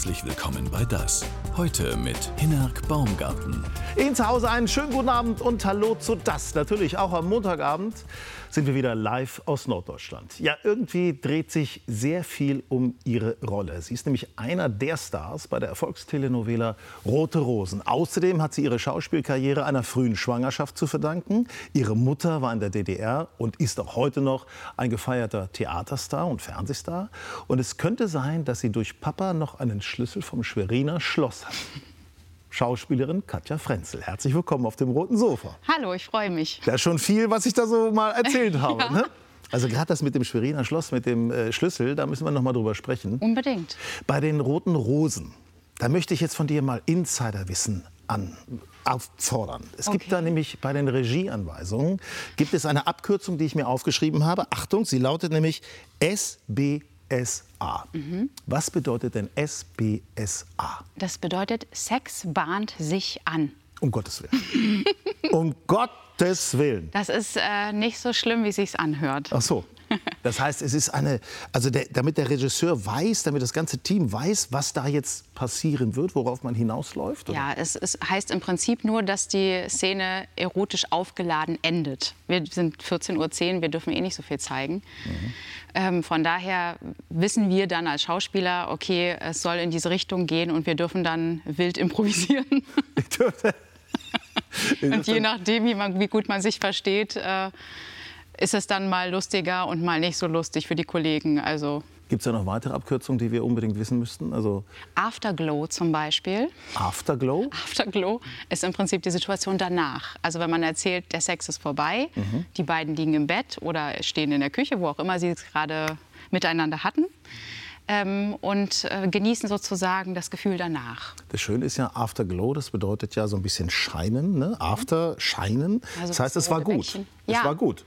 Herzlich willkommen bei Das. Heute mit Hinnerk Baumgarten. Ihnen zu Hause einen schönen guten Abend und Hallo zu Das. Natürlich auch am Montagabend sind wir wieder live aus Norddeutschland. Ja, irgendwie dreht sich sehr viel um ihre Rolle. Sie ist nämlich einer der Stars bei der Erfolgstelenovela Rote Rosen. Außerdem hat sie ihre Schauspielkarriere einer frühen Schwangerschaft zu verdanken. Ihre Mutter war in der DDR und ist auch heute noch ein gefeierter Theaterstar und Fernsehstar. Und es könnte sein, dass sie durch Papa noch einen Schlüssel vom Schweriner Schloss hat. Schauspielerin Katja Frenzel. Herzlich willkommen auf dem roten Sofa. Hallo, ich freue mich. Ja, schon viel, was ich da so mal erzählt habe. ja. ne? Also gerade das mit dem Schweriner Schloss, mit dem äh, Schlüssel, da müssen wir noch mal drüber sprechen. Unbedingt. Bei den roten Rosen, da möchte ich jetzt von dir mal Insiderwissen an auffordern. Es okay. gibt da nämlich bei den Regieanweisungen gibt es eine Abkürzung, die ich mir aufgeschrieben habe. Achtung, sie lautet nämlich SB SBSA. Mhm. Was bedeutet denn SBSA? Das bedeutet Sex bahnt sich an. Um Gottes Willen. um Gottes Willen. Das ist äh, nicht so schlimm, wie es sich anhört. Ach so. Das heißt, es ist eine, also der, damit der Regisseur weiß, damit das ganze Team weiß, was da jetzt passieren wird, worauf man hinausläuft? Oder? Ja, es, es, heißt im Prinzip nur, dass die Szene erotisch aufgeladen endet. Wir sind 14.10 Uhr, wir dürfen eh nicht so viel zeigen. Mhm. Ähm, von daher wissen wir dann als Schauspieler, okay, es soll in diese Richtung gehen und wir dürfen dann wild improvisieren. und je nachdem, wie, man, wie, gut man sich versteht, äh, ist es dann mal lustiger und mal nicht so lustig für die Kollegen. Also Gibt es da noch weitere Abkürzungen, die wir unbedingt wissen müssten? Also Afterglow zum Beispiel. Afterglow? Afterglow ist im Prinzip die Situation danach. Also wenn man erzählt, der Sex ist vorbei, mhm. die beiden liegen im Bett oder stehen in der Küche, wo auch immer sie es gerade miteinander hatten. Ähm, und äh, genießen sozusagen das Gefühl danach. Das Schöne ist ja Afterglow, das bedeutet ja so ein bisschen scheinen, ne? After, scheinen. Also das heißt, es war gut. Bändchen. Es ja. war gut.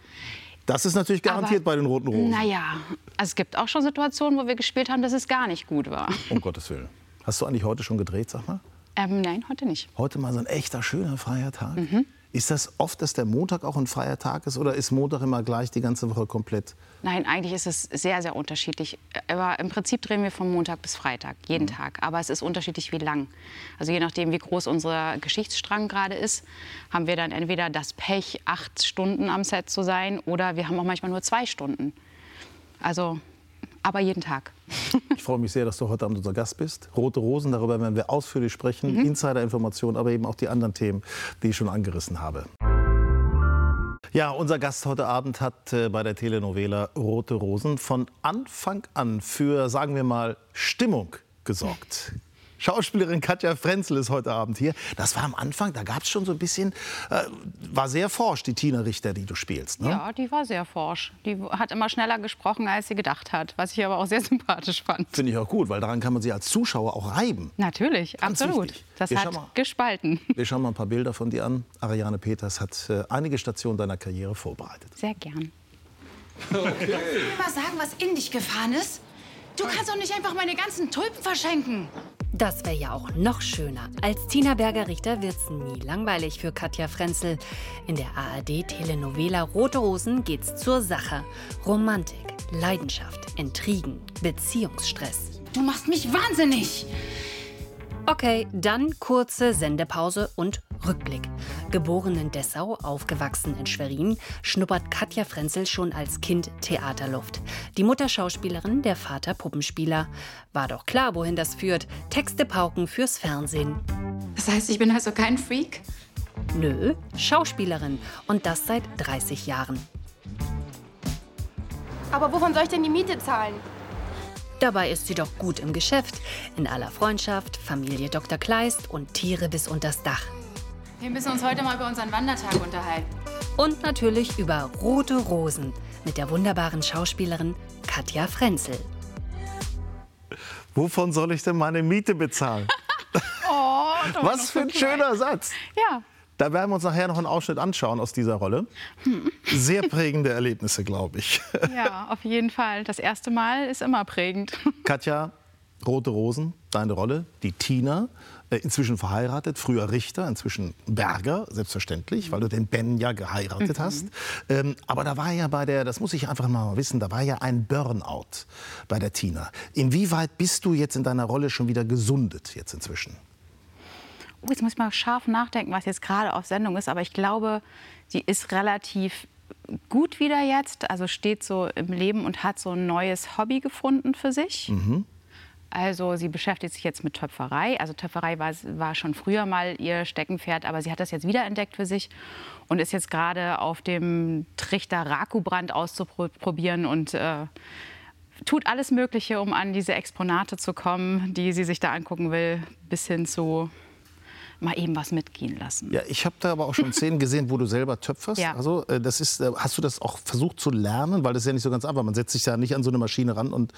Das ist natürlich garantiert Aber, bei den Roten Rosen. Naja, also es gibt auch schon Situationen, wo wir gespielt haben, dass es gar nicht gut war. Um Gottes Willen. Hast du eigentlich heute schon gedreht, sag mal? Ähm, nein, heute nicht. Heute mal so ein echter, schöner freier Tag? Mhm. Ist das oft, dass der Montag auch ein freier Tag ist oder ist Montag immer gleich die ganze Woche komplett? Nein, eigentlich ist es sehr, sehr unterschiedlich. Aber im Prinzip drehen wir von Montag bis Freitag, jeden mhm. Tag. Aber es ist unterschiedlich, wie lang. Also je nachdem, wie groß unser Geschichtsstrang gerade ist, haben wir dann entweder das Pech, acht Stunden am Set zu sein oder wir haben auch manchmal nur zwei Stunden. Also aber jeden Tag. Ich freue mich sehr, dass du heute Abend unser Gast bist. Rote Rosen, darüber werden wir ausführlich sprechen. Mhm. Insider-Informationen, aber eben auch die anderen Themen, die ich schon angerissen habe. Ja, unser Gast heute Abend hat äh, bei der Telenovela Rote Rosen von Anfang an für, sagen wir mal, Stimmung gesorgt. Schauspielerin Katja Frenzel ist heute Abend hier. Das war am Anfang, da gab es schon so ein bisschen, äh, war sehr forsch, die Tina Richter, die du spielst. Ne? Ja, die war sehr forsch. Die hat immer schneller gesprochen, als sie gedacht hat, was ich aber auch sehr sympathisch fand. Finde ich auch gut, weil daran kann man sie als Zuschauer auch reiben. Natürlich, Ganz absolut. Wichtig. Das wir hat mal, gespalten. Wir schauen mal ein paar Bilder von dir an. Ariane Peters hat äh, einige Stationen deiner Karriere vorbereitet. Sehr gern. Okay. Kannst du mir mal sagen, was in dich gefahren ist? Du kannst doch nicht einfach meine ganzen Tulpen verschenken. Das wäre ja auch noch schöner. Als Tina Berger-Richter wird's nie langweilig für Katja Frenzel. In der ARD-Telenovela Rote Rosen geht's zur Sache. Romantik, Leidenschaft, Intrigen, Beziehungsstress. Du machst mich wahnsinnig! Okay, dann kurze Sendepause und Rückblick. Geboren in Dessau, aufgewachsen in Schwerin, schnuppert Katja Frenzel schon als Kind Theaterluft. Die Mutter Schauspielerin, der Vater Puppenspieler. War doch klar, wohin das führt. Texte pauken fürs Fernsehen. Das heißt, ich bin also kein Freak? Nö, Schauspielerin. Und das seit 30 Jahren. Aber wovon soll ich denn die Miete zahlen? Dabei ist sie doch gut im Geschäft. In aller Freundschaft, Familie Dr. Kleist und Tiere bis unters Dach. Wir müssen uns heute mal über unseren Wandertag unterhalten. Und natürlich über Rote Rosen mit der wunderbaren Schauspielerin Katja Frenzel. Wovon soll ich denn meine Miete bezahlen? oh, Was für ein schöner Satz. Ja. Da werden wir uns nachher noch einen Ausschnitt anschauen aus dieser Rolle. Hm. Sehr prägende Erlebnisse, glaube ich. Ja, auf jeden Fall. Das erste Mal ist immer prägend. Katja, Rote Rosen, deine Rolle, die Tina, inzwischen verheiratet, früher Richter, inzwischen Berger, selbstverständlich, weil du den Ben ja geheiratet mhm. hast. Ähm, aber da war ja bei der, das muss ich einfach mal wissen, da war ja ein Burnout bei der Tina. Inwieweit bist du jetzt in deiner Rolle schon wieder gesundet jetzt inzwischen? Oh, jetzt muss ich mal scharf nachdenken, was jetzt gerade auf Sendung ist. Aber ich glaube, sie ist relativ gut wieder jetzt, also steht so im Leben und hat so ein neues Hobby gefunden für sich. Mhm. Also sie beschäftigt sich jetzt mit Töpferei. Also Töpferei war, war schon früher mal ihr Steckenpferd, aber sie hat das jetzt wiederentdeckt für sich und ist jetzt gerade auf dem Trichter Rakubrand auszuprobieren und äh, tut alles Mögliche, um an diese Exponate zu kommen, die sie sich da angucken will, bis hin zu mal eben was mitgehen lassen. Ja, ich habe da aber auch schon Szenen gesehen, wo du selber töpferst. Ja. Also, äh, das ist, äh, hast du das auch versucht zu lernen? Weil das ist ja nicht so ganz einfach. Man setzt sich ja nicht an so eine Maschine ran und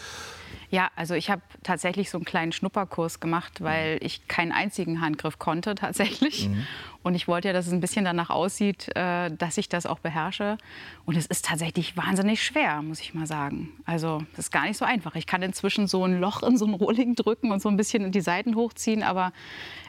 ja, also ich habe tatsächlich so einen kleinen Schnupperkurs gemacht, weil ich keinen einzigen Handgriff konnte tatsächlich. Mhm. Und ich wollte ja, dass es ein bisschen danach aussieht, äh, dass ich das auch beherrsche. Und es ist tatsächlich wahnsinnig schwer, muss ich mal sagen. Also das ist gar nicht so einfach. Ich kann inzwischen so ein Loch in so ein Rohling drücken und so ein bisschen die Seiten hochziehen, aber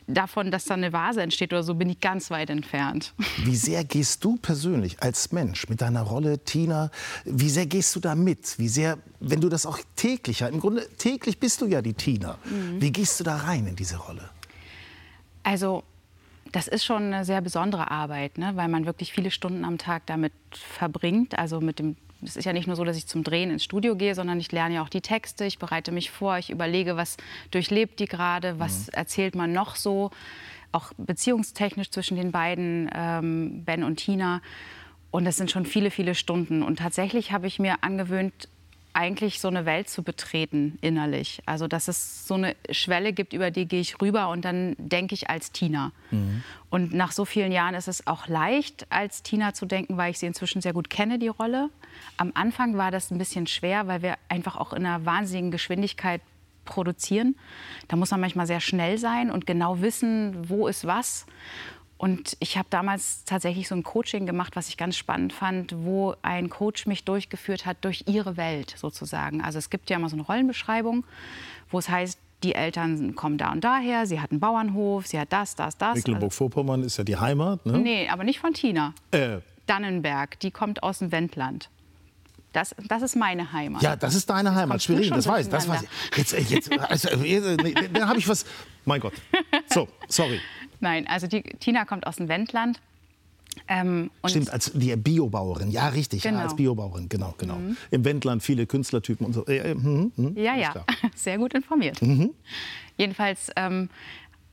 davon, dass da eine Vase entsteht oder so, bin ich ganz weit entfernt. Wie sehr gehst du persönlich als Mensch mit deiner Rolle, Tina, wie sehr gehst du da mit? Wie sehr, wenn du das auch täglich, im Grunde täglich bist du ja die Tina. Mhm. Wie gehst du da rein in diese Rolle? Also das ist schon eine sehr besondere Arbeit, ne? weil man wirklich viele Stunden am Tag damit verbringt. Also mit dem, es ist ja nicht nur so, dass ich zum Drehen ins Studio gehe, sondern ich lerne ja auch die Texte, ich bereite mich vor, ich überlege, was durchlebt die gerade, was mhm. erzählt man noch so, auch beziehungstechnisch zwischen den beiden, ähm, Ben und Tina. Und das sind schon viele, viele Stunden. Und tatsächlich habe ich mir angewöhnt, eigentlich so eine Welt zu betreten innerlich. Also dass es so eine Schwelle gibt, über die gehe ich rüber und dann denke ich als Tina. Mhm. Und nach so vielen Jahren ist es auch leicht, als Tina zu denken, weil ich sie inzwischen sehr gut kenne, die Rolle. Am Anfang war das ein bisschen schwer, weil wir einfach auch in einer wahnsinnigen Geschwindigkeit produzieren. Da muss man manchmal sehr schnell sein und genau wissen, wo ist was. Und ich habe damals tatsächlich so ein Coaching gemacht, was ich ganz spannend fand, wo ein Coach mich durchgeführt hat durch ihre Welt sozusagen. Also es gibt ja immer so eine Rollenbeschreibung, wo es heißt, die Eltern kommen da und daher, sie hat einen Bauernhof, sie hat das, das, das. Mecklenburg-Vorpommern ist ja die Heimat, ne? Nee, aber nicht von Tina. Äh. Dannenberg, die kommt aus dem Wendland. Das, das ist meine Heimat. Ja, das ist deine Heimat, Schwerin, das weiß, das weiß ich. Jetzt, jetzt, also, dann habe ich was. Mein Gott. So, sorry. Nein, also die, Tina kommt aus dem Wendland. Ähm, Stimmt, als die Biobauerin, ja richtig, genau. ja, als Biobauerin, genau, genau. Mhm. Im Wendland viele Künstlertypen und so. Äh, mh, mh, ja, ja, sehr gut informiert. Mhm. Jedenfalls ähm,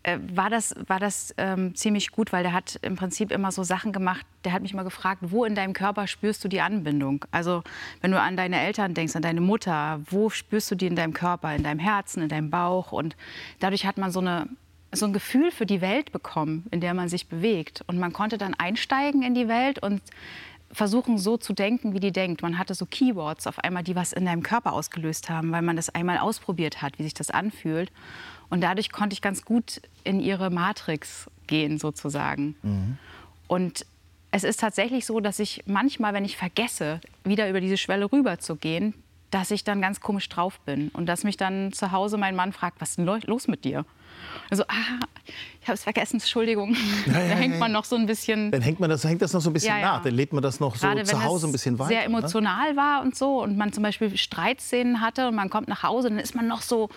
äh, war das, war das ähm, ziemlich gut, weil der hat im Prinzip immer so Sachen gemacht. Der hat mich mal gefragt, wo in deinem Körper spürst du die Anbindung? Also wenn du an deine Eltern denkst, an deine Mutter, wo spürst du die in deinem Körper, in deinem Herzen, in deinem Bauch? Und dadurch hat man so eine so ein Gefühl für die Welt bekommen, in der man sich bewegt. Und man konnte dann einsteigen in die Welt und versuchen so zu denken, wie die denkt. Man hatte so Keywords auf einmal, die was in deinem Körper ausgelöst haben, weil man das einmal ausprobiert hat, wie sich das anfühlt. Und dadurch konnte ich ganz gut in ihre Matrix gehen, sozusagen. Mhm. Und es ist tatsächlich so, dass ich manchmal, wenn ich vergesse, wieder über diese Schwelle rüber zu gehen, dass ich dann ganz komisch drauf bin und dass mich dann zu Hause mein Mann fragt, was ist denn los mit dir? Also, ah, ich habe es vergessen, Entschuldigung. Ja, ja, da hängt man noch so ein bisschen. Dann hängt, man das, hängt das noch so ein bisschen nach. Dann lädt man das noch Gerade so zu Hause ein bisschen weiter. Wenn sehr ne? emotional ne? war und so und man zum Beispiel Streitszenen hatte und man kommt nach Hause, dann ist man noch so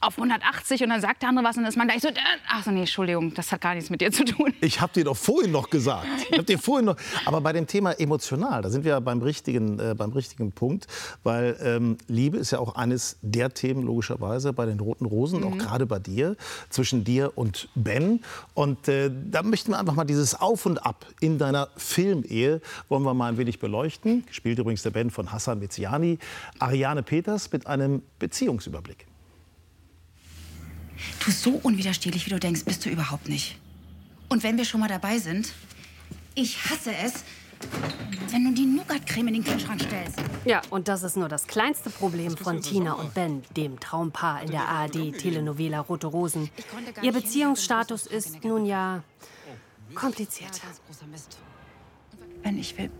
auf 180 und dann sagt der andere was und dann ist man gleich so, äh, ach so, nee, Entschuldigung, das hat gar nichts mit dir zu tun. Ich habe dir doch vorhin noch gesagt. Ich hab dir vorhin noch, aber bei dem Thema emotional, da sind wir beim richtigen, äh, beim richtigen Punkt, weil ähm, Liebe ist ja auch eines der Themen logischerweise bei den Roten Rosen, mhm. auch gerade bei dir, zwischen dir und Ben. Und äh, da möchten wir einfach mal dieses Auf und Ab in deiner Filmehe, wollen wir mal ein wenig beleuchten. Gespielt übrigens der Ben von Hassan Miziani, Ariane Peters mit einem Beziehungsüberblick. Du, so unwiderstehlich, wie du denkst, bist du überhaupt nicht. Und wenn wir schon mal dabei sind, ich hasse es, wenn du die Nougat-Creme in den Kühlschrank stellst. Ja, und das ist nur das kleinste Problem von Tina und Ben, dem Traumpaar in der ARD-Telenovela Rote Rosen. Ihr Beziehungsstatus ist nun ja kompliziert. Ben, ich will.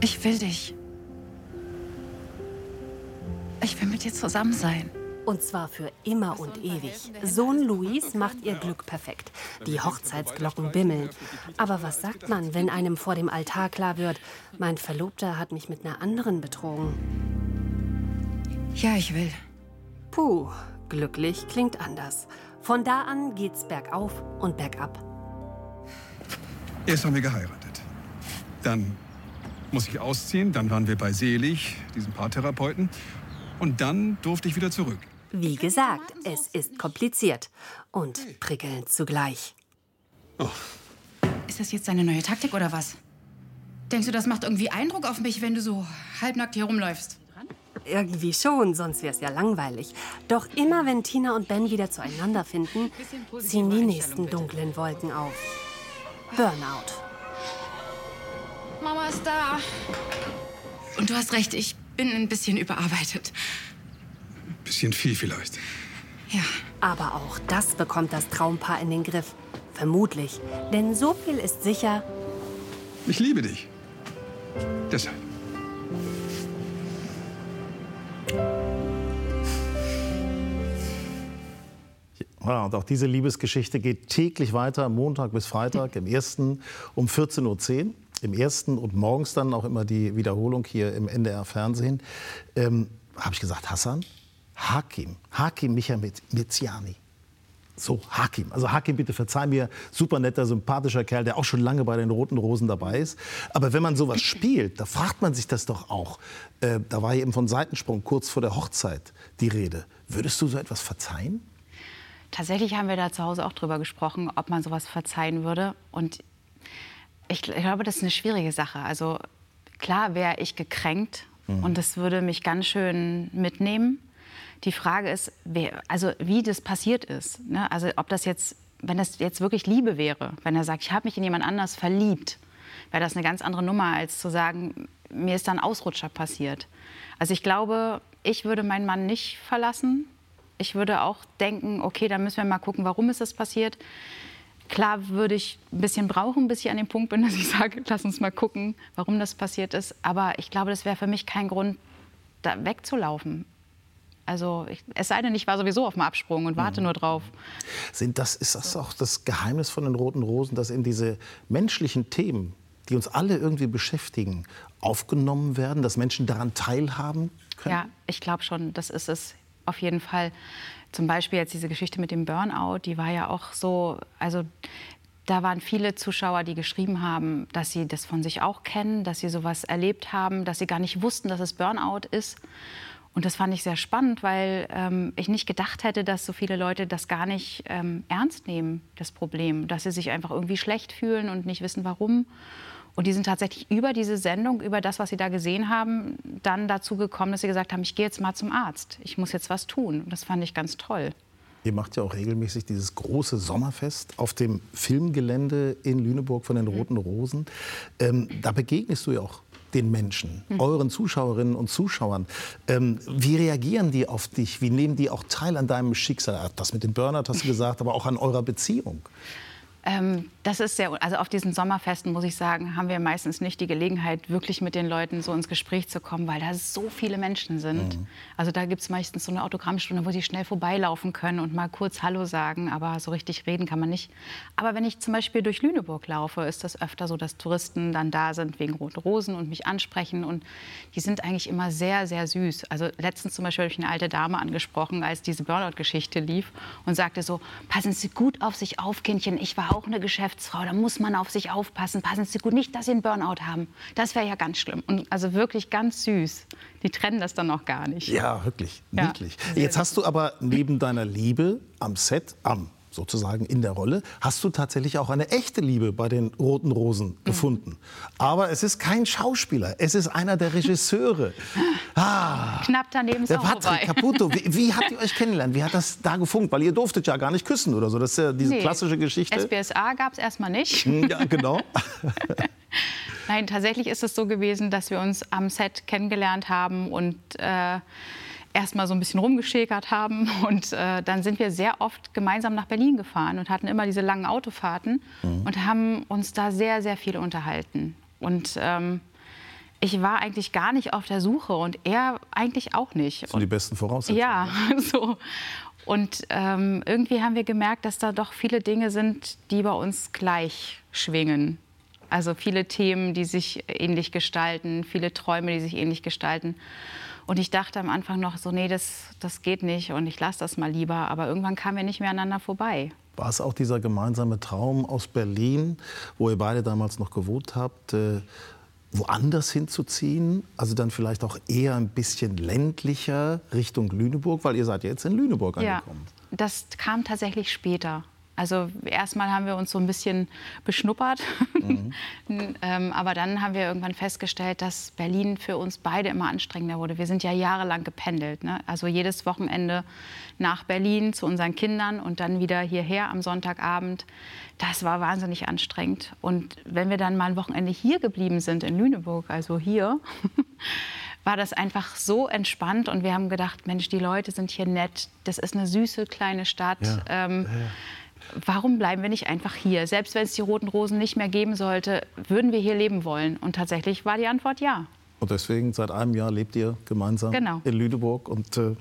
Ich will dich. Ich will mit dir zusammen sein. Und zwar für immer und ewig. Sohn Luis macht ihr Glück perfekt. Die Hochzeitsglocken bimmeln. Aber was sagt man, wenn einem vor dem Altar klar wird, mein Verlobter hat mich mit einer anderen betrogen? Ja, ich will. Puh, glücklich klingt anders. Von da an geht's bergauf und bergab. Erst haben wir geheiratet. Dann muss ich ausziehen. Dann waren wir bei Selig, diesem Paartherapeuten. Und dann durfte ich wieder zurück. Wie gesagt, es ist kompliziert und prickelnd zugleich. Oh, Ist das jetzt deine neue Taktik oder was? Denkst du, das macht irgendwie Eindruck auf mich, wenn du so halbnackt hier rumläufst? Irgendwie schon, sonst wär's ja langweilig. Doch immer wenn Tina und Ben wieder zueinander finden, ziehen die nächsten dunklen Wolken auf. Burnout. Mama ist da. Und du hast recht, ich bin ein bisschen überarbeitet. Bisschen viel vielleicht. Ja. Aber auch das bekommt das Traumpaar in den Griff. Vermutlich. Denn so viel ist sicher, Ich liebe dich. Deshalb. Ja, und auch diese Liebesgeschichte geht täglich weiter, Montag bis Freitag, im ersten um 14.10 Uhr, im ersten und morgens dann auch immer die Wiederholung hier im NDR Fernsehen. Ähm, Habe ich gesagt, Hassan? Hakim, Hakim Micha Miziani. So, Hakim. Also Hakim, bitte verzeih mir, super netter, sympathischer Kerl, der auch schon lange bei den Roten Rosen dabei ist. Aber wenn man sowas spielt, da fragt man sich das doch auch. Äh, da war eben von Seitensprung kurz vor der Hochzeit die Rede. Würdest du so etwas verzeihen? Tatsächlich haben wir da zu Hause auch drüber gesprochen, ob man sowas verzeihen würde. Und ich, gl- ich glaube, das ist eine schwierige Sache. Also klar wäre ich gekränkt und das würde mich ganz schön mitnehmen. Die Frage ist, wer, also wie das passiert ist. Ne? Also ob das jetzt, wenn das jetzt wirklich Liebe wäre, wenn er sagt, ich habe mich in jemand anders verliebt, wäre das eine ganz andere Nummer, als zu sagen, mir ist da ein Ausrutscher passiert. Also ich glaube, ich würde meinen Mann nicht verlassen. Ich würde auch denken, okay, dann müssen wir mal gucken, warum ist das passiert. Klar würde ich ein bisschen brauchen, bis ich an dem Punkt bin, dass ich sage, lass uns mal gucken, warum das passiert ist. Aber ich glaube, das wäre für mich kein Grund, da wegzulaufen. Also ich, es sei denn, ich war sowieso auf dem Absprung und warte nur drauf. Sind das, ist das auch das Geheimnis von den Roten Rosen, dass in diese menschlichen Themen, die uns alle irgendwie beschäftigen, aufgenommen werden, dass Menschen daran teilhaben können? Ja, ich glaube schon, das ist es auf jeden Fall. Zum Beispiel jetzt diese Geschichte mit dem Burnout, die war ja auch so, also da waren viele Zuschauer, die geschrieben haben, dass sie das von sich auch kennen, dass sie sowas erlebt haben, dass sie gar nicht wussten, dass es Burnout ist. Und das fand ich sehr spannend, weil ähm, ich nicht gedacht hätte, dass so viele Leute das gar nicht ähm, ernst nehmen, das Problem. Dass sie sich einfach irgendwie schlecht fühlen und nicht wissen, warum. Und die sind tatsächlich über diese Sendung, über das, was sie da gesehen haben, dann dazu gekommen, dass sie gesagt haben, ich gehe jetzt mal zum Arzt. Ich muss jetzt was tun. Und das fand ich ganz toll. Ihr macht ja auch regelmäßig dieses große Sommerfest auf dem Filmgelände in Lüneburg von den Roten Rosen. Ähm, da begegnest du ja auch den Menschen, euren Zuschauerinnen und Zuschauern. Ähm, wie reagieren die auf dich? Wie nehmen die auch teil an deinem Schicksal? Das mit dem Burnout hast du gesagt, aber auch an eurer Beziehung. Ähm, das ist sehr, also auf diesen Sommerfesten, muss ich sagen, haben wir meistens nicht die Gelegenheit, wirklich mit den Leuten so ins Gespräch zu kommen, weil da so viele Menschen sind. Also da gibt es meistens so eine Autogrammstunde, wo sie schnell vorbeilaufen können und mal kurz Hallo sagen, aber so richtig reden kann man nicht. Aber wenn ich zum Beispiel durch Lüneburg laufe, ist das öfter so, dass Touristen dann da sind wegen Roten Rosen und mich ansprechen und die sind eigentlich immer sehr, sehr süß. Also letztens zum Beispiel habe ich eine alte Dame angesprochen, als diese Burnout-Geschichte lief und sagte so, passen Sie gut auf sich auf, Kindchen, ich war auch eine Geschäftsfrau, da muss man auf sich aufpassen, passen Sie gut, nicht, dass Sie einen Burnout haben. Das wäre ja ganz schlimm. Und also wirklich ganz süß. Die trennen das dann noch gar nicht. Ja, wirklich, Ja, niedlich. Jetzt hast du aber neben deiner Liebe am Set, am sozusagen in der Rolle, hast du tatsächlich auch eine echte Liebe bei den Roten Rosen gefunden. Aber es ist kein Schauspieler, es ist einer der Regisseure. Ah, Knapp daneben ist der auch Patrick. Caputo. Wie, wie habt ihr euch kennengelernt? Wie hat das da gefunkt? Weil ihr durftet ja gar nicht küssen oder so. Das ist ja diese Nee, klassische Geschichte. SBSA gab es erstmal nicht. Hm, Ja, genau. Nein, tatsächlich ist es so gewesen, dass wir uns am Set kennengelernt haben und äh, erstmal so ein bisschen rumgeschäkert haben. Und äh, dann sind wir sehr oft gemeinsam nach Berlin gefahren und hatten immer diese langen Autofahrten und haben uns da sehr, sehr viel unterhalten. Und ähm, ich war eigentlich gar nicht auf der Suche und er eigentlich auch nicht. Das sind die besten Voraussetzungen. Ja, so. Und ähm, irgendwie haben wir gemerkt, dass da doch viele Dinge sind, die bei uns gleich schwingen. Also viele Themen, die sich ähnlich gestalten, viele Träume, die sich ähnlich gestalten. Und ich dachte am Anfang noch so, nee, das, das geht nicht und ich lasse das mal lieber. Aber irgendwann kamen wir nicht mehr aneinander vorbei. War es auch dieser gemeinsame Traum aus Berlin, wo ihr beide damals noch gewohnt habt, äh, woanders hinzuziehen? Also dann vielleicht auch eher ein bisschen ländlicher Richtung Lüneburg, weil ihr seid jetzt in Lüneburg angekommen. Ja, das kam tatsächlich später. Also erstmal haben wir uns so ein bisschen beschnuppert, mhm. ähm, aber dann haben wir irgendwann festgestellt, dass Berlin für uns beide immer anstrengender wurde. Wir sind ja jahrelang gependelt, ne? also jedes Wochenende nach Berlin zu unseren Kindern und dann wieder hierher am Sonntagabend. Das war wahnsinnig anstrengend. Und wenn wir dann mal ein Wochenende hier geblieben sind in Lüneburg, also hier, war das einfach so entspannt und wir haben gedacht, Mensch, die Leute sind hier nett, das ist eine süße kleine Stadt. Ja. Ähm, ja warum bleiben wir nicht einfach hier? Selbst wenn es die roten Rosen nicht mehr geben sollte, würden wir hier leben wollen? Und tatsächlich war die Antwort ja. Und deswegen seit einem Jahr lebt ihr gemeinsam genau. in Lüneburg und äh,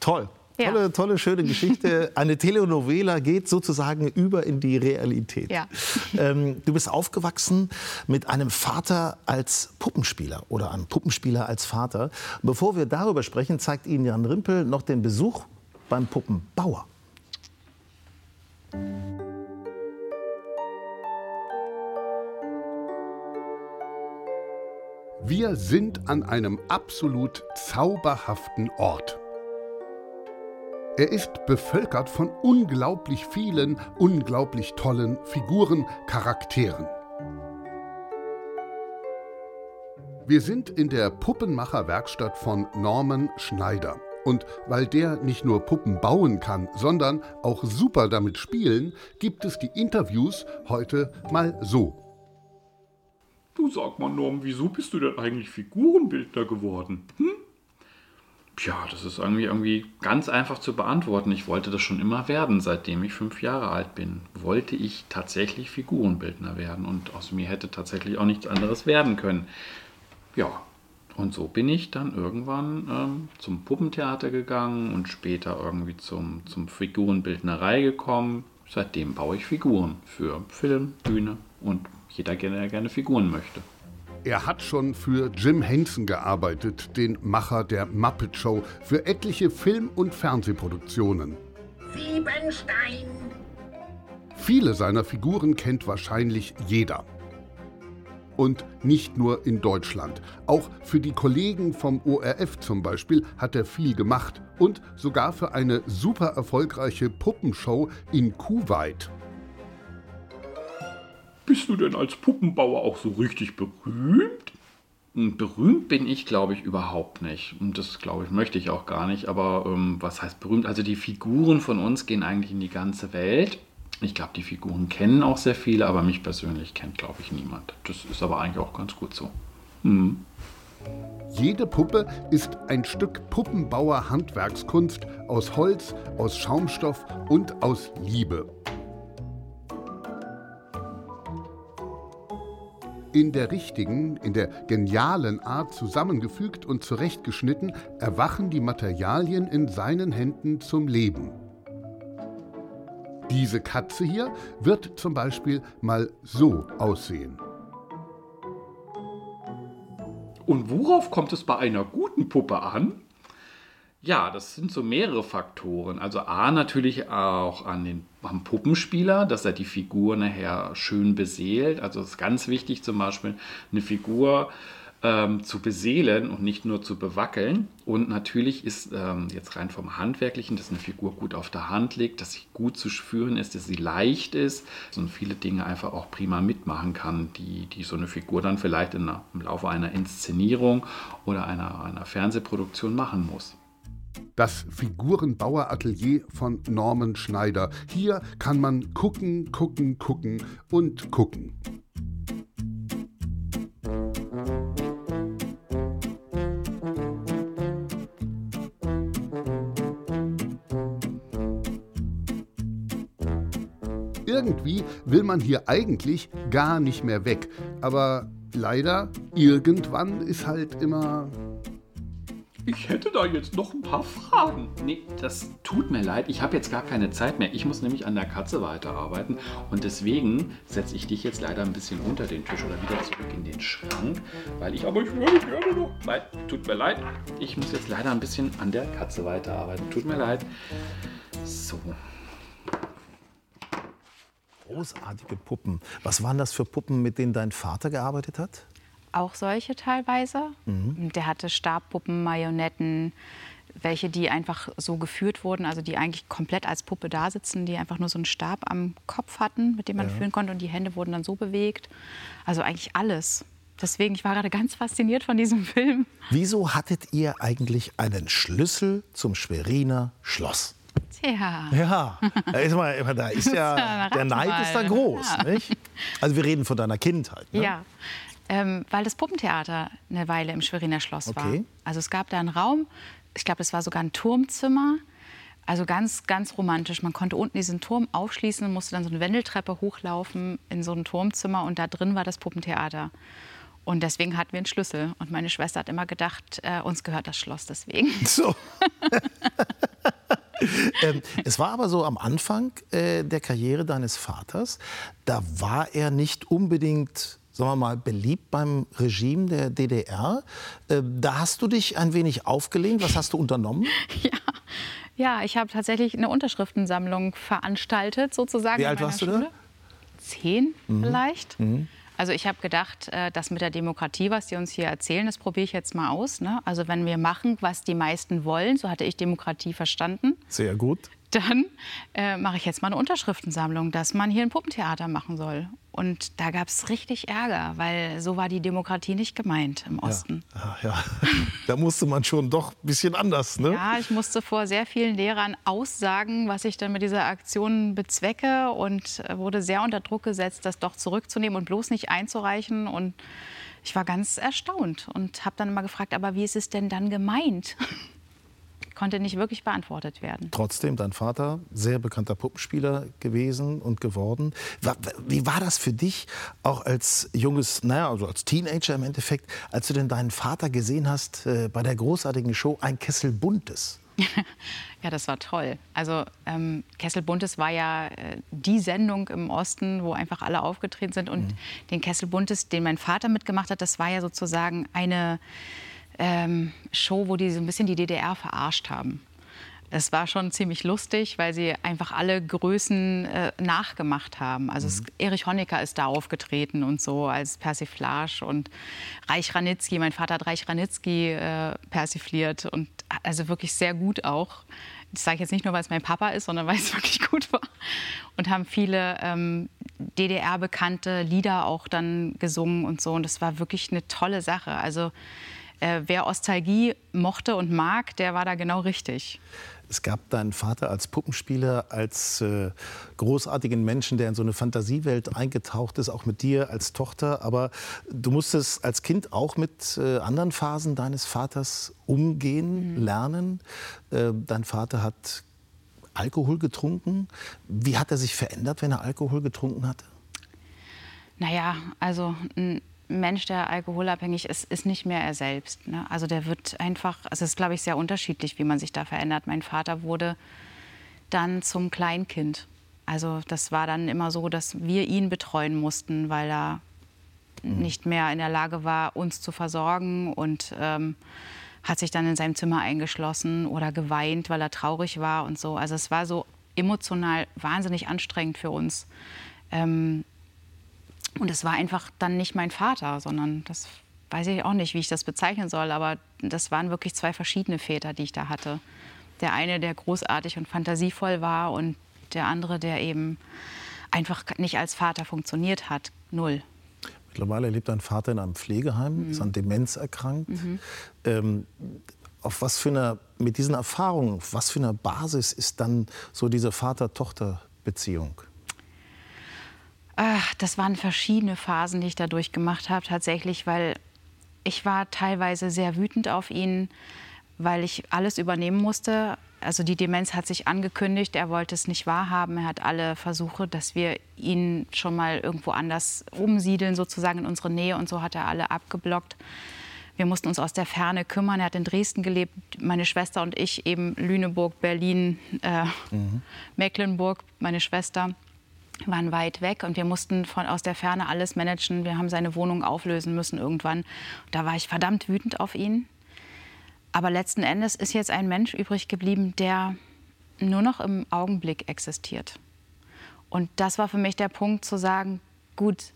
toll. Ja. Tolle, tolle, schöne Geschichte. Eine Telenovela geht sozusagen über in die Realität. Ja. Ähm, du bist aufgewachsen mit einem Vater als Puppenspieler oder einem Puppenspieler als Vater. Bevor wir darüber sprechen, zeigt Ihnen Jan Rimpel noch den Besuch beim Puppenbauer. Wir sind an einem absolut zauberhaften Ort. Er ist bevölkert von unglaublich vielen, unglaublich tollen Figuren, Charakteren. Wir sind in der Puppenmacherwerkstatt von Norman Schneider. Und weil der nicht nur Puppen bauen kann, sondern auch super damit spielen, gibt es die Interviews heute mal so. Du sag mal, Norm, wieso bist du denn eigentlich Figurenbildner geworden? Hm? Ja, das ist irgendwie, irgendwie ganz einfach zu beantworten. Ich wollte das schon immer werden, seitdem ich fünf Jahre alt bin. Wollte ich tatsächlich Figurenbildner werden und aus mir hätte tatsächlich auch nichts anderes werden können. Ja, und so bin ich dann irgendwann ähm, zum Puppentheater gegangen und später irgendwie zum, zum Figurenbildnerei gekommen. Seitdem baue ich Figuren für Film, Bühne und jeder, der gerne Figuren möchte. Er hat schon für Jim Henson gearbeitet, den Macher der Muppet Show, für etliche Film- und Fernsehproduktionen. Siebenstein! Viele seiner Figuren kennt wahrscheinlich jeder. Und nicht nur in Deutschland. Auch für die Kollegen vom ORF zum Beispiel hat er viel gemacht. Und sogar für eine super erfolgreiche Puppenshow in Kuwait. Bist du denn als Puppenbauer auch so richtig berühmt? Hm, berühmt bin ich, glaube ich, überhaupt nicht. Und das, glaube ich, möchte ich auch gar nicht. Aber ähm, was heißt berühmt? Also die Figuren von uns gehen eigentlich in die ganze Welt. Ich glaube, die Figuren kennen auch sehr viele, aber mich persönlich kennt, glaube ich, niemand. Das ist aber eigentlich auch ganz gut so. Mhm. Jede Puppe ist ein Stück Puppenbauer-Handwerkskunst aus Holz, aus Schaumstoff und aus Liebe. In der richtigen, in der genialen Art zusammengefügt und zurechtgeschnitten, erwachen die Materialien in seinen Händen zum Leben. Diese Katze hier wird zum Beispiel mal so aussehen. Und worauf kommt es bei einer guten Puppe an? Ja, das sind so mehrere Faktoren. Also A natürlich auch an den am Puppenspieler, dass er die Figur nachher schön beseelt. Also es ist ganz wichtig zum Beispiel eine Figur ähm, zu beseelen und nicht nur zu bewackeln. Und natürlich ist ähm, jetzt rein vom Handwerklichen, dass eine Figur gut auf der Hand liegt, dass sie gut zu spüren ist, dass sie leicht ist und viele Dinge einfach auch prima mitmachen kann, die, die so eine Figur dann vielleicht einer, im Laufe einer Inszenierung oder einer, einer Fernsehproduktion machen muss. Das Figurenbaueratelier von Norman Schneider. Hier kann man gucken, gucken, gucken und gucken. Will man hier eigentlich gar nicht mehr weg. Aber Leider, irgendwann ist halt immer ich hätte da jetzt noch ein paar Fragen. Nee, das tut mir leid. Ich habe jetzt gar keine Zeit mehr. Ich muss nämlich an der Katze weiterarbeiten. Und deswegen setze ich dich jetzt leider ein bisschen unter den Tisch oder wieder zurück in den Schrank. Weil ich, aber ich würde gerne noch. Weil, tut mir leid. Ich muss jetzt leider ein bisschen an der Katze weiterarbeiten. Tut mir leid. So. Großartige Puppen. Was waren das für Puppen, mit denen dein Vater gearbeitet hat? auch solche teilweise. Mhm. Der hatte Stabpuppen, Marionetten, welche, die einfach so geführt wurden, also die eigentlich komplett als Puppe da sitzen, die einfach nur so einen Stab am Kopf hatten, mit dem man ja. führen konnte und die Hände wurden dann so bewegt. Also eigentlich alles. Deswegen, ich war gerade ganz fasziniert von diesem Film. Wieso hattet ihr eigentlich einen Schlüssel zum Schweriner Schloss? Tja. Ja, da ist, mal, da ist ja, der Neid ist da groß. Ja. Nicht? Also wir reden von deiner Kindheit. Ne? Ja, ähm, weil das Puppentheater eine Weile im Schweriner Schloss okay. war. Also es gab da einen Raum, ich glaube, es war sogar ein Turmzimmer. Also ganz, ganz romantisch. Man konnte unten diesen Turm aufschließen und musste dann so eine Wendeltreppe hochlaufen in so ein Turmzimmer und da drin war das Puppentheater. Und deswegen hatten wir einen Schlüssel. Und meine Schwester hat immer gedacht, äh, uns gehört das Schloss deswegen. So. ähm, es war aber so am Anfang äh, der Karriere deines Vaters, da war er nicht unbedingt sagen wir mal, beliebt beim Regime der DDR. Äh, da hast du dich ein wenig aufgelehnt. Was hast du unternommen? Ja. Ja, ich habe tatsächlich eine Unterschriftensammlung veranstaltet, sozusagen. Wie alt warst Schule. du da? Zehn mhm. vielleicht. Mhm. Also ich habe gedacht, äh, das mit der Demokratie, was die uns hier erzählen, das probiere ich jetzt mal aus. Ne? Also wenn wir machen, was die meisten wollen, so hatte ich Demokratie verstanden. Sehr gut dann äh, mache ich jetzt mal eine Unterschriftensammlung, dass man hier ein Puppentheater machen soll. Und da gab es richtig Ärger, weil so war die Demokratie nicht gemeint im Osten. Ja, ja, ja. da musste man schon doch ein bisschen anders, ne? Ja, ich musste vor sehr vielen Lehrern aussagen, was ich dann mit dieser Aktion bezwecke und äh, wurde sehr unter Druck gesetzt, das doch zurückzunehmen und bloß nicht einzureichen. Und ich war ganz erstaunt und habe dann immer gefragt, aber wie ist es denn dann gemeint? konnte nicht wirklich beantwortet werden. Trotzdem, dein Vater, sehr bekannter Puppenspieler gewesen und geworden. Wie war das für dich, auch als junges, naja, also als Teenager im Endeffekt, als du denn deinen Vater gesehen hast äh, bei der großartigen Show Ein Kessel Buntes? ja, das war toll. Also ähm, Kessel Buntes war ja äh, die Sendung im Osten, wo einfach alle aufgetreten sind. Und mhm. den Kessel Buntes, den mein Vater mitgemacht hat, das war ja sozusagen eine ähm, Show, wo die so ein bisschen die DDR verarscht haben. Es war schon ziemlich lustig, weil sie einfach alle Größen äh, nachgemacht haben. Also mhm. es, Erich Honecker ist da aufgetreten und so als Persiflage und Reich Ranitzky, mein Vater hat Reich Ranitzky äh, persifliert und also wirklich sehr gut auch. Das sage ich jetzt nicht nur, weil es mein Papa ist, sondern weil es wirklich gut war. Und haben viele ähm, DDR-bekannte Lieder auch dann gesungen und so. Und das war wirklich eine tolle Sache. Also äh, wer Ostalgie mochte und mag, der war da genau richtig. Es gab deinen Vater als Puppenspieler, als äh, großartigen Menschen, der in so eine Fantasiewelt eingetaucht ist, auch mit dir als Tochter. Aber du musstest als Kind auch mit äh, anderen Phasen deines Vaters umgehen, mhm. lernen. Äh, dein Vater hat Alkohol getrunken. Wie hat er sich verändert, wenn er Alkohol getrunken hatte? Naja, also ein Mensch, der alkoholabhängig ist, ist nicht mehr er selbst. Ne? Also der wird einfach, also es ist, glaube ich, sehr unterschiedlich, wie man sich da verändert. Mein Vater wurde dann zum Kleinkind. Also das war dann immer so, dass wir ihn betreuen mussten, weil er mhm. nicht mehr in der Lage war, uns zu versorgen und ähm, hat sich dann in seinem Zimmer eingeschlossen oder geweint, weil er traurig war und so. Also es war so emotional wahnsinnig anstrengend für uns. Ähm, und es war einfach dann nicht mein Vater, sondern das weiß ich auch nicht, wie ich das bezeichnen soll, aber das waren wirklich zwei verschiedene Väter, die ich da hatte. Der eine, der großartig und fantasievoll war und der andere, der eben einfach nicht als Vater funktioniert hat. Null. Mittlerweile lebt dein Vater in einem Pflegeheim, mhm. ist an Demenz erkrankt. Mhm. Ähm, auf was für eine, mit diesen Erfahrungen, auf was für eine Basis ist dann so diese Vater-Tochter-Beziehung? Ach, das waren verschiedene Phasen, die ich da durchgemacht habe, tatsächlich, weil ich war teilweise sehr wütend auf ihn, weil ich alles übernehmen musste. also die Demenz hat sich angekündigt, er wollte es nicht wahrhaben. Er hat alle Versuche, dass wir ihn schon mal irgendwo anders umsiedeln, sozusagen in unsere Nähe. Und so hat er alle abgeblockt. Wir mussten uns aus der Ferne kümmern. Er hat in Dresden gelebt, meine Schwester und ich eben Lüneburg, Berlin, äh, mhm. Mecklenburg, meine Schwester waren weit weg und wir mussten von aus der Ferne alles managen. Wir haben seine Wohnung auflösen müssen irgendwann. Da war ich verdammt wütend auf ihn. Aber letzten Endes ist jetzt ein Mensch übrig geblieben, der nur noch im Augenblick existiert. Und das war für mich der Punkt zu sagen, gut,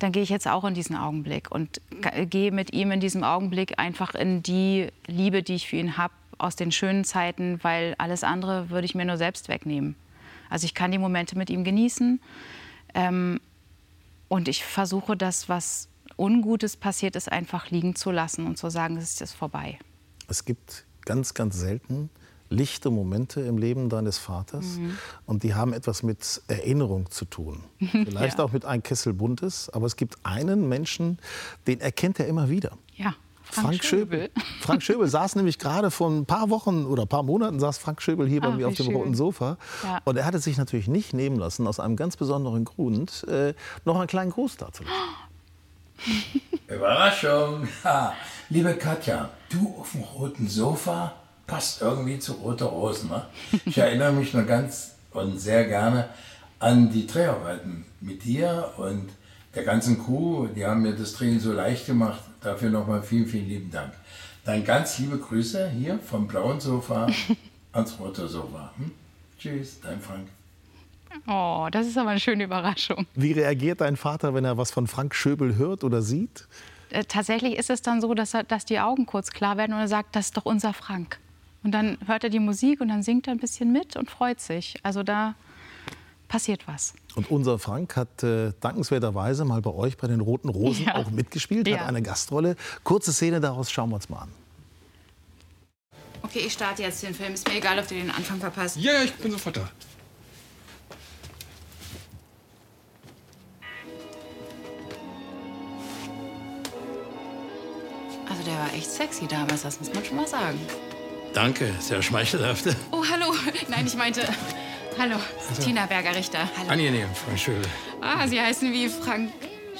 dann gehe ich jetzt auch in diesen Augenblick und gehe mit ihm in diesem Augenblick einfach in die Liebe, die ich für ihn habe, aus den schönen Zeiten, weil alles andere würde ich mir nur selbst wegnehmen. Also ich kann die Momente mit ihm genießen ähm, und ich versuche das, was Ungutes passiert ist, einfach liegen zu lassen und zu sagen, es ist jetzt vorbei. Es gibt ganz, ganz selten lichte Momente im Leben deines Vaters mhm. und die haben etwas mit Erinnerung zu tun. Vielleicht ja. auch mit ein Kessel Buntes, aber es gibt einen Menschen, den erkennt er immer wieder. Ja. Frank, Frank Schöbel. Schöbel. Frank Schöbel saß nämlich gerade vor ein paar Wochen oder ein paar Monaten saß Frank Schöbel hier bei Ach, mir auf dem schön. roten Sofa. Ja. Und er hatte sich natürlich nicht nehmen lassen, aus einem ganz besonderen Grund, äh, noch einen kleinen Gruß dazu. Überraschung! Liebe Katja, du auf dem roten Sofa passt irgendwie zu Rote Rosen. Ne? Ich erinnere mich noch ganz und sehr gerne an die Dreharbeiten mit dir und der ganzen Crew. Die haben mir das Drehen so leicht gemacht. Dafür nochmal vielen, vielen lieben Dank. Dann ganz liebe Grüße hier vom blauen Sofa ans rote Sofa. Hm? Tschüss, dein Frank. Oh, das ist aber eine schöne Überraschung. Wie reagiert dein Vater, wenn er was von Frank Schöbel hört oder sieht? Äh, tatsächlich ist es dann so, dass, er, dass die Augen kurz klar werden und er sagt, das ist doch unser Frank. Und dann hört er die Musik und dann singt er ein bisschen mit und freut sich. Also da passiert was. Und unser Frank hat äh, dankenswerterweise mal bei euch bei den Roten Rosen ja. auch mitgespielt, ja. hat eine Gastrolle. Kurze Szene daraus schauen wir uns mal an. Okay, ich starte jetzt den Film. Ist mir egal, ob du den Anfang verpasst. Ja, ja, ich bin sofort da. Also der war echt sexy damals, das muss man schon mal sagen. Danke, sehr schmeichelhaft. Oh, hallo. Nein, ich meinte... Hallo, also. Tina Berger-Richter. Angenehm, Frau Schöle. Ah, Sie heißen wie Frank...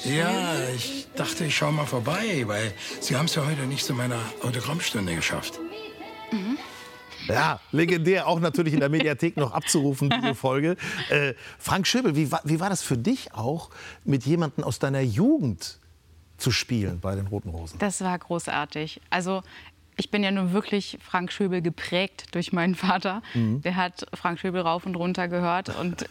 Ja, ich dachte, ich schaue mal vorbei, weil Sie haben es ja heute nicht zu meiner Autogrammstunde geschafft. Mhm. Ja, legendär, auch natürlich in der Mediathek noch abzurufen, diese Folge. Äh, Frank Schöbel, wie, wie war das für dich auch, mit jemandem aus deiner Jugend zu spielen bei den Roten Rosen? Das war großartig. Also ich bin ja nun wirklich Frank Schöbel geprägt durch meinen Vater. Mhm. Der hat Frank Schöbel rauf und runter gehört und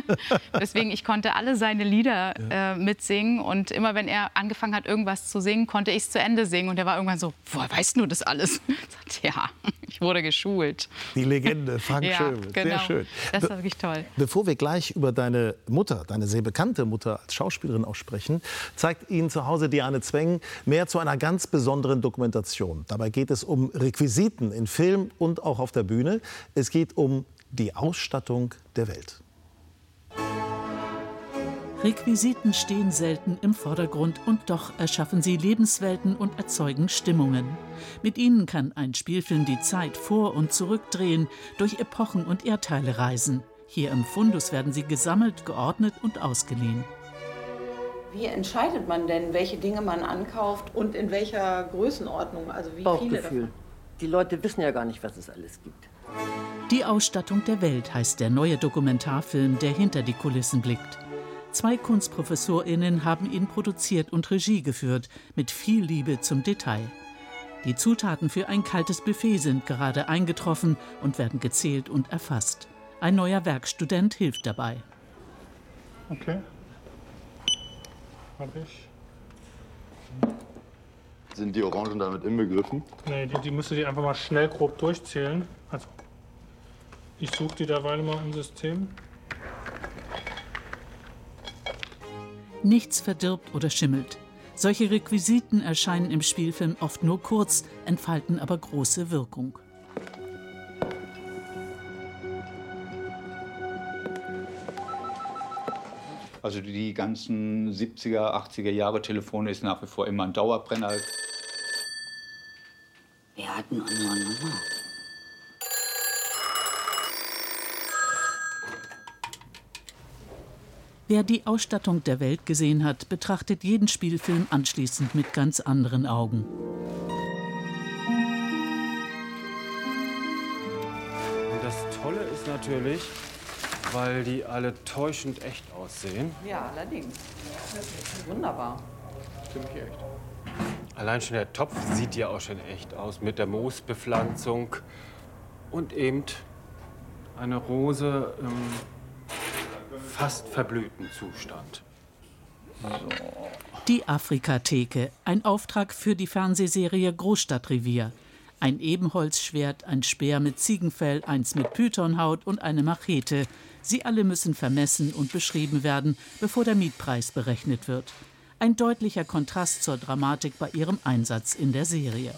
deswegen ich konnte alle seine Lieder ja. äh, mitsingen und immer wenn er angefangen hat irgendwas zu singen, konnte ich es zu Ende singen und er war irgendwann so, woher weißt du das alles? Ich sagte, ja, ich wurde geschult. Die Legende Frank ja, Schöbel, genau. sehr schön. Das war wirklich toll. Bevor wir gleich über deine Mutter, deine sehr bekannte Mutter als Schauspielerin auch sprechen, zeigt Ihnen zu Hause Diane Zweng mehr zu einer ganz besonderen Dokumentation. Dabei geht geht es um Requisiten in Film und auch auf der Bühne. Es geht um die Ausstattung der Welt. Requisiten stehen selten im Vordergrund und doch erschaffen sie Lebenswelten und erzeugen Stimmungen. Mit ihnen kann ein Spielfilm die Zeit vor und zurückdrehen, durch Epochen und Erdteile reisen. Hier im Fundus werden sie gesammelt, geordnet und ausgeliehen. Wie entscheidet man denn, welche Dinge man ankauft und in welcher Größenordnung? Also wie Bauchgefühl. viele? Die Leute wissen ja gar nicht, was es alles gibt. Die Ausstattung der Welt heißt der neue Dokumentarfilm, der hinter die Kulissen blickt. Zwei KunstprofessorInnen haben ihn produziert und Regie geführt, mit viel Liebe zum Detail. Die Zutaten für ein kaltes Buffet sind gerade eingetroffen und werden gezählt und erfasst. Ein neuer Werkstudent hilft dabei. Okay ich. Sind die Orangen damit inbegriffen? Nee, die, die müsst ihr einfach mal schnell grob durchzählen. Also, ich suche die derweil mal im System. Nichts verdirbt oder schimmelt. Solche Requisiten erscheinen im Spielfilm oft nur kurz, entfalten aber große Wirkung. Also die ganzen 70er, 80er Jahre Telefone ist nach wie vor immer ein Dauerbrenner. Wir hatten unsere Nummer. Wer die Ausstattung der Welt gesehen hat, betrachtet jeden Spielfilm anschließend mit ganz anderen Augen. Das Tolle ist natürlich, weil die alle täuschend echt aussehen. Ja, allerdings. Wunderbar. Ziemlich echt. Allein schon der Topf sieht ja auch schon echt aus mit der Moosbepflanzung und eben eine Rose im fast verblühten Zustand. Die Afrikatheke, ein Auftrag für die Fernsehserie Großstadtrevier. Ein Ebenholzschwert, ein Speer mit Ziegenfell, eins mit Pythonhaut und eine Machete. Sie alle müssen vermessen und beschrieben werden, bevor der Mietpreis berechnet wird. Ein deutlicher Kontrast zur Dramatik bei ihrem Einsatz in der Serie.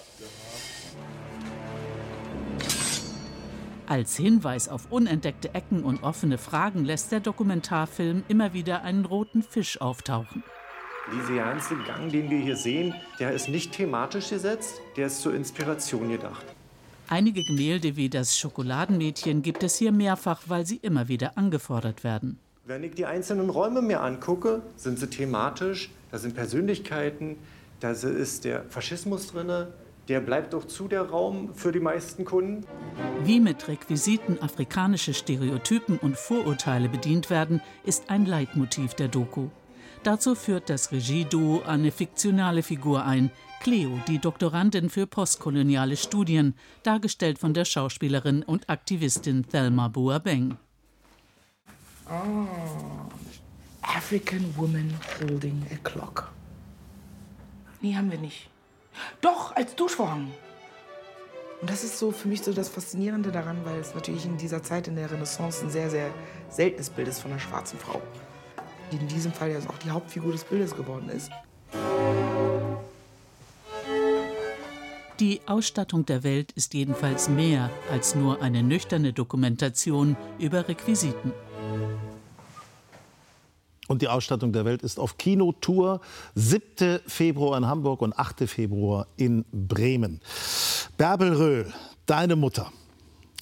Als Hinweis auf unentdeckte Ecken und offene Fragen lässt der Dokumentarfilm immer wieder einen roten Fisch auftauchen. Dieser ganze Gang, den wir hier sehen, der ist nicht thematisch gesetzt, der ist zur Inspiration gedacht. Einige Gemälde wie das Schokoladenmädchen gibt es hier mehrfach, weil sie immer wieder angefordert werden. Wenn ich die einzelnen Räume mir angucke, sind sie thematisch, da sind Persönlichkeiten, da ist der Faschismus drin, der bleibt doch zu der Raum für die meisten Kunden. Wie mit Requisiten afrikanische Stereotypen und Vorurteile bedient werden, ist ein Leitmotiv der Doku. Dazu führt das Regieduo eine fiktionale Figur ein, Cleo, die Doktorandin für postkoloniale Studien, dargestellt von der Schauspielerin und Aktivistin Thelma Boabeng. Oh, African woman holding a clock. Nee, haben wir nicht. Doch, als Duschvorhang. Und das ist so für mich so das Faszinierende daran, weil es natürlich in dieser Zeit in der Renaissance ein sehr, sehr seltenes Bild ist von einer schwarzen Frau. Die in diesem Fall ja auch die Hauptfigur des Bildes geworden ist. Die Ausstattung der Welt ist jedenfalls mehr als nur eine nüchterne Dokumentation über Requisiten. Und die Ausstattung der Welt ist auf Kinotour. 7. Februar in Hamburg und 8. Februar in Bremen. Bärbel Röhl, deine Mutter,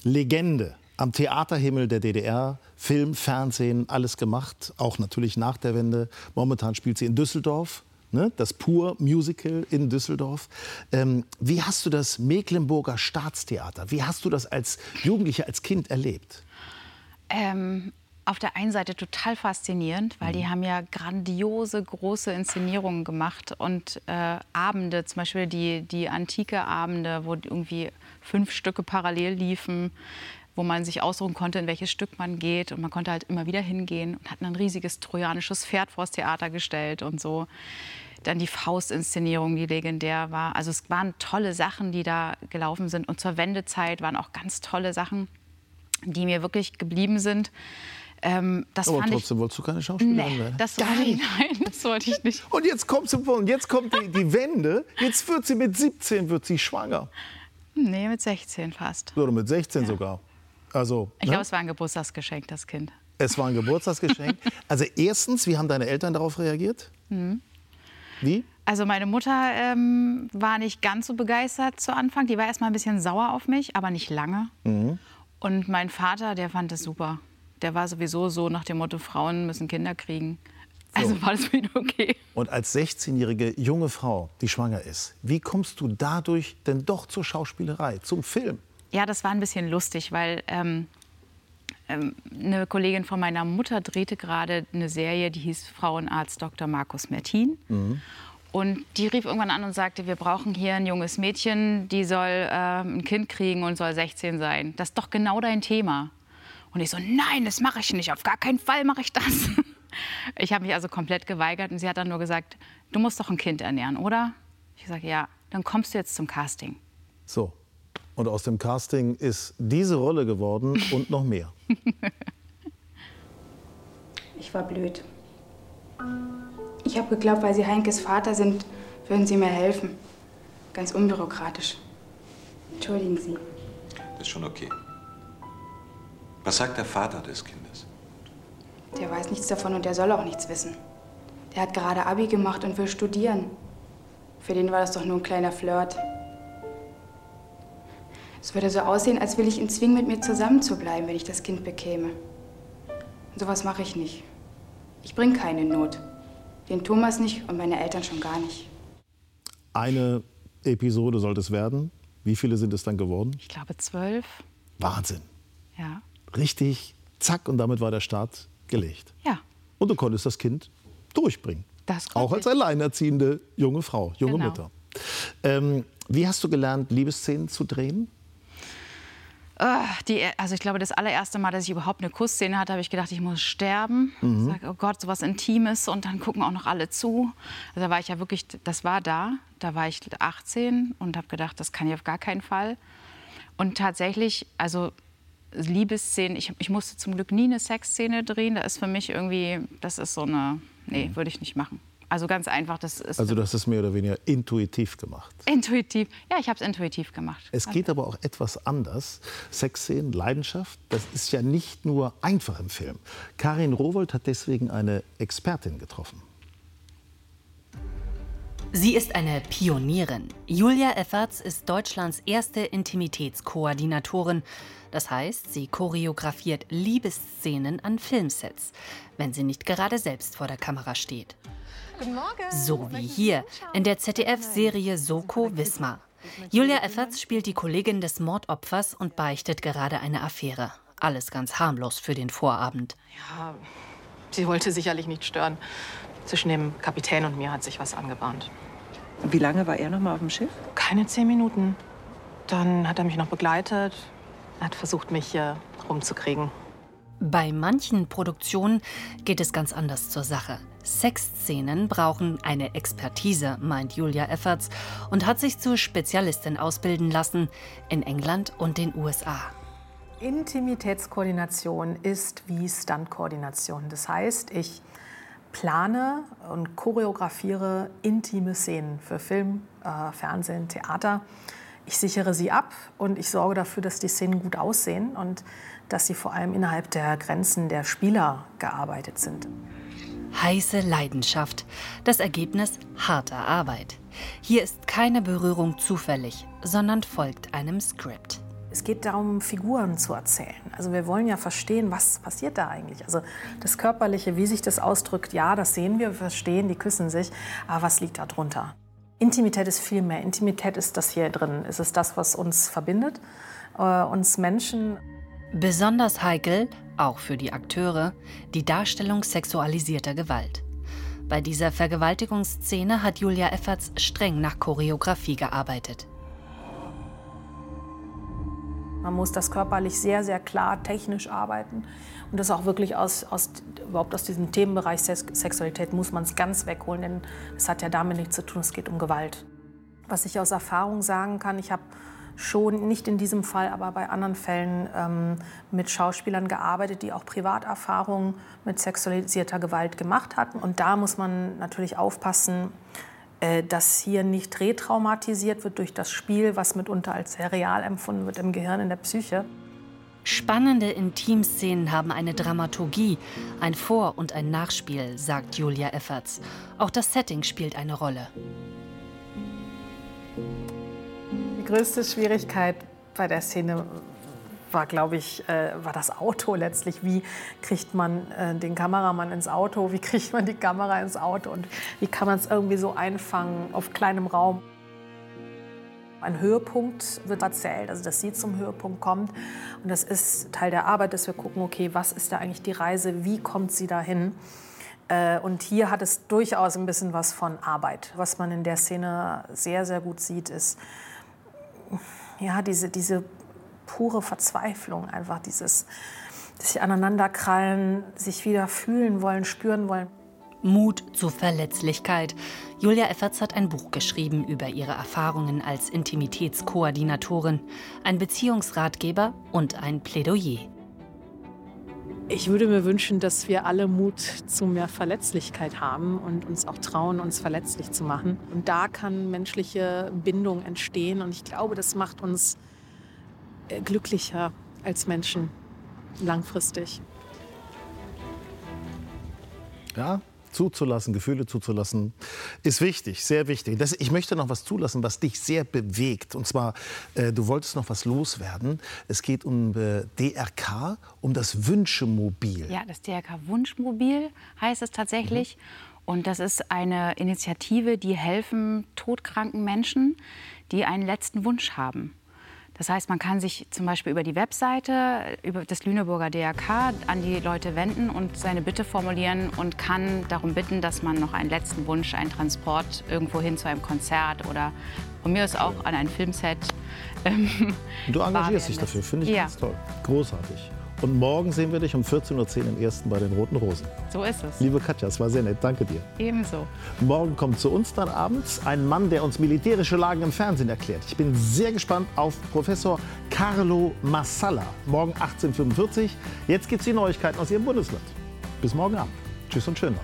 Legende am Theaterhimmel der DDR, Film, Fernsehen, alles gemacht, auch natürlich nach der Wende. Momentan spielt sie in Düsseldorf, ne? das Pur Musical in Düsseldorf. Ähm, wie hast du das Mecklenburger Staatstheater, wie hast du das als Jugendliche, als Kind erlebt? Ähm, auf der einen Seite total faszinierend, weil die haben ja grandiose, große Inszenierungen gemacht und äh, Abende, zum Beispiel die, die antike Abende, wo irgendwie fünf Stücke parallel liefen, wo man sich aussuchen konnte, in welches Stück man geht. Und man konnte halt immer wieder hingehen und hat ein riesiges trojanisches Pferd vors Theater gestellt und so. Dann die Faustinszenierung, die legendär war. Also es waren tolle Sachen, die da gelaufen sind. Und zur Wendezeit waren auch ganz tolle Sachen, die mir wirklich geblieben sind. Ähm, das Aber trotzdem ich, wolltest du keine Schauspielerin nee, werden. das wollte ich, nein, das wollte ich nicht. Und jetzt kommt zum Punkt, jetzt kommt die, die Wende. Jetzt wird sie mit 17 wird sie schwanger. Nee, mit 16 fast. Oder mit 16 sogar. Also, Ich ne? glaube, es war ein Geburtstagsgeschenk, das Kind. es war ein Geburtstagsgeschenk. Also erstens, wie haben deine Eltern darauf reagiert? Mhm. Wie? Also meine Mutter ähm, war nicht ganz so begeistert zu Anfang. Die war erst mal ein bisschen sauer auf mich, aber nicht lange. Mhm. Und mein Vater, der fand es super. Der war sowieso so nach dem Motto, Frauen müssen Kinder kriegen. Also war das für ihn okay. Und als 16-jährige junge Frau, die schwanger ist, wie kommst du dadurch denn doch zur Schauspielerei, zum Film? Ja, das war ein bisschen lustig, weil ähm, eine Kollegin von meiner Mutter drehte gerade eine Serie, die hieß Frauenarzt Dr. Markus Mertin. Und die rief irgendwann an und sagte, wir brauchen hier ein junges Mädchen, die soll ähm, ein Kind kriegen und soll 16 sein. Das ist doch genau dein Thema. Und ich so, nein, das mache ich nicht, auf gar keinen Fall mache ich das. Ich habe mich also komplett geweigert und sie hat dann nur gesagt, du musst doch ein Kind ernähren, oder? Ich sage, ja, dann kommst du jetzt zum Casting. So. Und aus dem Casting ist diese Rolle geworden und noch mehr. Ich war blöd. Ich habe geglaubt, weil Sie Heinkes Vater sind, würden Sie mir helfen. Ganz unbürokratisch. Entschuldigen Sie. Das ist schon okay. Was sagt der Vater des Kindes? Der weiß nichts davon und der soll auch nichts wissen. Der hat gerade Abi gemacht und will studieren. Für den war das doch nur ein kleiner Flirt. Es würde so aussehen, als will ich ihn zwingen, mit mir zusammenzubleiben, wenn ich das Kind bekäme. Und sowas mache ich nicht. Ich bringe keine Not. Den Thomas nicht und meine Eltern schon gar nicht. Eine Episode sollte es werden. Wie viele sind es dann geworden? Ich glaube zwölf. Wahnsinn. Ja. Richtig, zack, und damit war der Start gelegt. Ja. Und du konntest das Kind durchbringen. Das Auch als alleinerziehende junge Frau, junge Genau. Mutter. Ähm, wie hast du gelernt, Liebesszenen zu drehen? Ah, die, also ich glaube, das allererste Mal, dass ich überhaupt eine Kussszene hatte, habe ich gedacht, ich muss sterben. Mhm. Sag, oh Gott, sowas Intimes und dann gucken auch noch alle zu. Also da war ich ja wirklich, das war da. Da war ich 18 und habe gedacht, das kann ich auf gar keinen Fall. Und tatsächlich, also Liebesszenen, ich, ich musste zum Glück nie eine Sexszene drehen. Da ist für mich irgendwie, das ist so eine, nee, würde ich nicht machen. Also ganz einfach, das ist Also du hast es mehr oder weniger intuitiv gemacht. intuitiv. Ja, ich habe es intuitiv gemacht. Es geht aber auch etwas anders. Sexszenen, Leidenschaft, das ist ja nicht nur einfach im Film. Karin Rowold hat deswegen eine Expertin getroffen. Sie ist eine Pionierin. Julia Efferts ist Deutschlands erste Intimitätskoordinatorin. Das heißt, sie choreografiert Liebesszenen an Filmsets, wenn sie nicht gerade selbst vor der Kamera steht. Guten Morgen. So wie hier in der ZDF-Serie Soko Wismar. Julia Efferts spielt die Kollegin des Mordopfers und beichtet gerade eine Affäre. Alles ganz harmlos für den Vorabend. Ja, sie wollte sicherlich nicht stören. Zwischen dem Kapitän und mir hat sich was angebahnt. Wie lange war er noch mal auf dem Schiff? Keine zehn Minuten. Dann hat er mich noch begleitet. Er hat versucht, mich hier rumzukriegen. Bei manchen Produktionen geht es ganz anders zur Sache. Sexszenen brauchen eine Expertise, meint Julia Efferts und hat sich zur Spezialistin ausbilden lassen in England und den USA. Intimitätskoordination ist wie Stuntkoordination. Das heißt, ich plane und choreografiere intime Szenen für Film, äh, Fernsehen, Theater. Ich sichere sie ab und ich sorge dafür, dass die Szenen gut aussehen und dass sie vor allem innerhalb der Grenzen der Spieler gearbeitet sind. Heiße Leidenschaft. Das Ergebnis harter Arbeit. Hier ist keine Berührung zufällig, sondern folgt einem Skript. Es geht darum, Figuren zu erzählen. Also wir wollen ja verstehen, was passiert da eigentlich. Also das Körperliche, wie sich das ausdrückt, ja, das sehen wir, wir verstehen, die küssen sich, aber was liegt da drunter? Intimität ist viel mehr. Intimität ist das hier drin. Es ist das, was uns verbindet, äh, uns Menschen. Besonders heikel, auch für die Akteure, die Darstellung sexualisierter Gewalt. Bei dieser Vergewaltigungsszene hat Julia Efferts streng nach Choreografie gearbeitet. Man muss das körperlich sehr, sehr klar technisch arbeiten. Und das auch wirklich aus, aus, überhaupt aus diesem Themenbereich Sex Sexualität muss man es ganz wegholen, denn es hat ja damit nichts zu tun, es geht um Gewalt. Was ich aus Erfahrung sagen kann, ich habe schon, nicht in diesem Fall, aber bei anderen Fällen ähm, mit Schauspielern gearbeitet, die auch Privaterfahrungen mit sexualisierter Gewalt gemacht hatten. Und da muss man natürlich aufpassen, dass hier nicht retraumatisiert wird durch das Spiel, was mitunter als sehr real empfunden wird im Gehirn, in der Psyche. Spannende Intimszenen haben eine Dramaturgie, ein Vor- und ein Nachspiel, sagt Julia Efferts. Auch das Setting spielt eine Rolle. Die größte Schwierigkeit bei der Szene war, glaube ich, äh, war das Auto letztlich. Wie kriegt man äh, den Kameramann ins Auto? Wie kriegt man die Kamera ins Auto? Und wie kann man es irgendwie so einfangen auf kleinem Raum? Ein Höhepunkt wird erzählt, also dass sie zum Höhepunkt kommt. Und das ist Teil der Arbeit, dass wir gucken, okay, was ist da eigentlich die Reise? Wie kommt sie dahin? Äh, Und hier hat es durchaus ein bisschen was von Arbeit. Was man in der Szene sehr, sehr gut sieht, ist ja, diese, diese pure Verzweiflung, einfach dieses sich aneinanderkrallen, sich wieder fühlen wollen, spüren wollen. Mut zur Verletzlichkeit. Julia Efferts hat ein Buch geschrieben über ihre Erfahrungen als Intimitätskoordinatorin, ein Beziehungsratgeber und ein Plädoyer. Ich würde mir wünschen, dass wir alle Mut zu mehr Verletzlichkeit haben und uns auch trauen, uns verletzlich zu machen. Und da kann menschliche Bindung entstehen. Und ich glaube, das macht uns glücklicher als Menschen langfristig. Ja, zuzulassen, Gefühle zuzulassen, ist wichtig, sehr wichtig. Das, ich möchte noch was zulassen, was dich sehr bewegt. Und zwar, äh, du wolltest noch was loswerden. Es geht um äh, DRK, um das Wünschemobil. Ja, das DRK Wunschmobil heißt es tatsächlich. Mhm. Und das ist eine Initiative, die helfen todkranken Menschen, die einen letzten Wunsch haben. Das heißt, man kann sich zum Beispiel über die Webseite über des Lüneburger DRK an die Leute wenden und seine Bitte formulieren und kann darum bitten, dass man noch einen letzten Wunsch, einen Transport irgendwo hin zu einem Konzert oder von mir aus auch an ein Filmset. Ähm, du engagierst dich dafür, finde ich ja. ganz toll. Großartig. Und morgen sehen wir dich um 14.10 Uhr im ersten bei den Roten Rosen. So ist es. Liebe Katja, es war sehr nett. Danke dir. Ebenso. Morgen kommt zu uns dann abends ein Mann, der uns militärische Lagen im Fernsehen erklärt. Ich bin sehr gespannt auf Professor Carlo Massala. Morgen 18.45 Uhr. Jetzt gibt es die Neuigkeiten aus Ihrem Bundesland. Bis morgen Abend. Tschüss und schön.